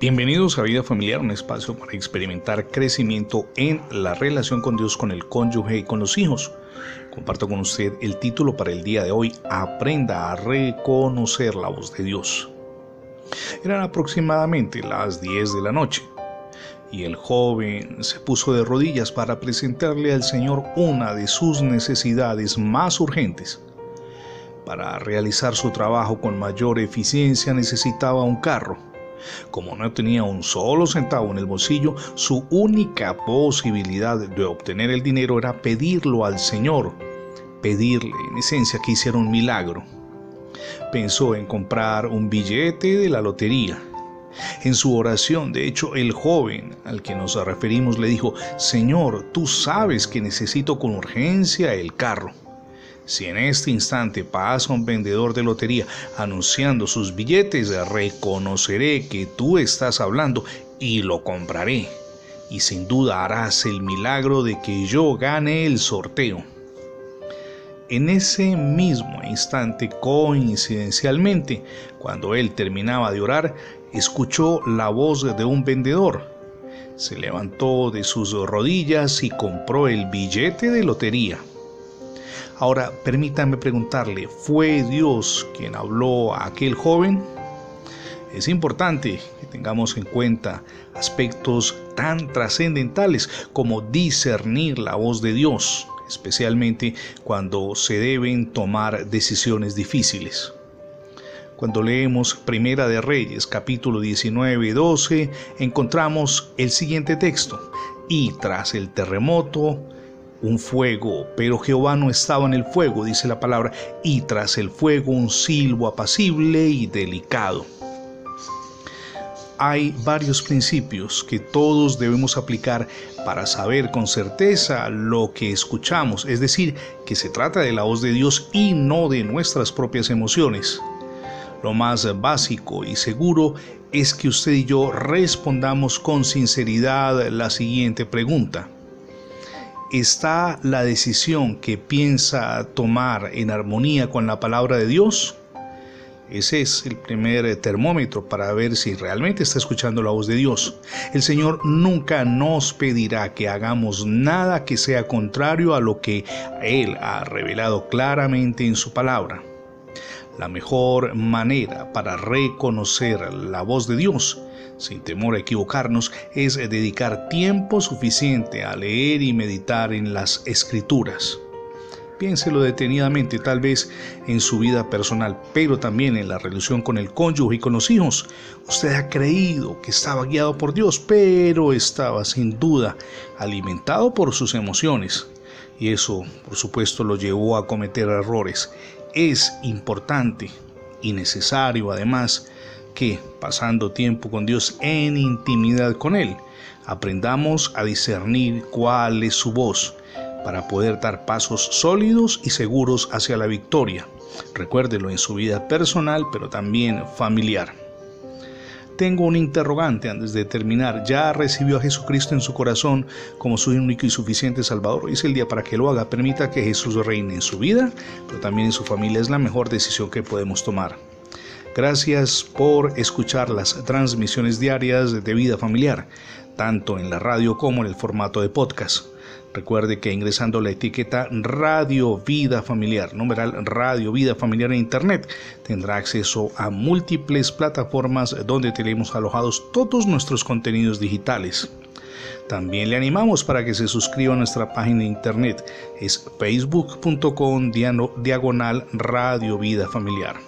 Bienvenidos a Vida Familiar, un espacio para experimentar crecimiento en la relación con Dios, con el cónyuge y con los hijos. Comparto con usted el título para el día de hoy, Aprenda a reconocer la voz de Dios. Eran aproximadamente las 10 de la noche y el joven se puso de rodillas para presentarle al Señor una de sus necesidades más urgentes. Para realizar su trabajo con mayor eficiencia necesitaba un carro como no tenía un solo centavo en el bolsillo, su única posibilidad de obtener el dinero era pedirlo al Señor, pedirle en esencia que hiciera un milagro. Pensó en comprar un billete de la lotería. En su oración, de hecho, el joven al que nos referimos le dijo, Señor, tú sabes que necesito con urgencia el carro. Si en este instante pasa un vendedor de lotería anunciando sus billetes, reconoceré que tú estás hablando y lo compraré. Y sin duda harás el milagro de que yo gane el sorteo. En ese mismo instante, coincidencialmente, cuando él terminaba de orar, escuchó la voz de un vendedor. Se levantó de sus rodillas y compró el billete de lotería. Ahora, permítanme preguntarle, ¿fue Dios quien habló a aquel joven? Es importante que tengamos en cuenta aspectos tan trascendentales como discernir la voz de Dios, especialmente cuando se deben tomar decisiones difíciles. Cuando leemos Primera de Reyes, capítulo 19 y 12, encontramos el siguiente texto. Y tras el terremoto, un fuego, pero Jehová no estaba en el fuego, dice la palabra, y tras el fuego un silbo apacible y delicado. Hay varios principios que todos debemos aplicar para saber con certeza lo que escuchamos, es decir, que se trata de la voz de Dios y no de nuestras propias emociones. Lo más básico y seguro es que usted y yo respondamos con sinceridad la siguiente pregunta ¿Está la decisión que piensa tomar en armonía con la palabra de Dios? Ese es el primer termómetro para ver si realmente está escuchando la voz de Dios. El Señor nunca nos pedirá que hagamos nada que sea contrario a lo que Él ha revelado claramente en su palabra. La mejor manera para reconocer la voz de Dios sin temor a equivocarnos, es dedicar tiempo suficiente a leer y meditar en las escrituras. Piénselo detenidamente, tal vez en su vida personal, pero también en la relación con el cónyuge y con los hijos. Usted ha creído que estaba guiado por Dios, pero estaba sin duda alimentado por sus emociones. Y eso, por supuesto, lo llevó a cometer errores. Es importante y necesario, además, que, pasando tiempo con Dios en intimidad con Él, aprendamos a discernir cuál es su voz para poder dar pasos sólidos y seguros hacia la victoria. Recuérdelo en su vida personal, pero también familiar. Tengo un interrogante antes de terminar. ¿Ya recibió a Jesucristo en su corazón como su único y suficiente Salvador? Hoy es el día para que lo haga. Permita que Jesús reine en su vida, pero también en su familia. Es la mejor decisión que podemos tomar. Gracias por escuchar las transmisiones diarias de vida familiar, tanto en la radio como en el formato de podcast. Recuerde que ingresando la etiqueta Radio Vida Familiar, numeral Radio Vida Familiar en Internet, tendrá acceso a múltiples plataformas donde tenemos alojados todos nuestros contenidos digitales. También le animamos para que se suscriba a nuestra página de internet. Es facebook.com diagonal Radio Vida Familiar.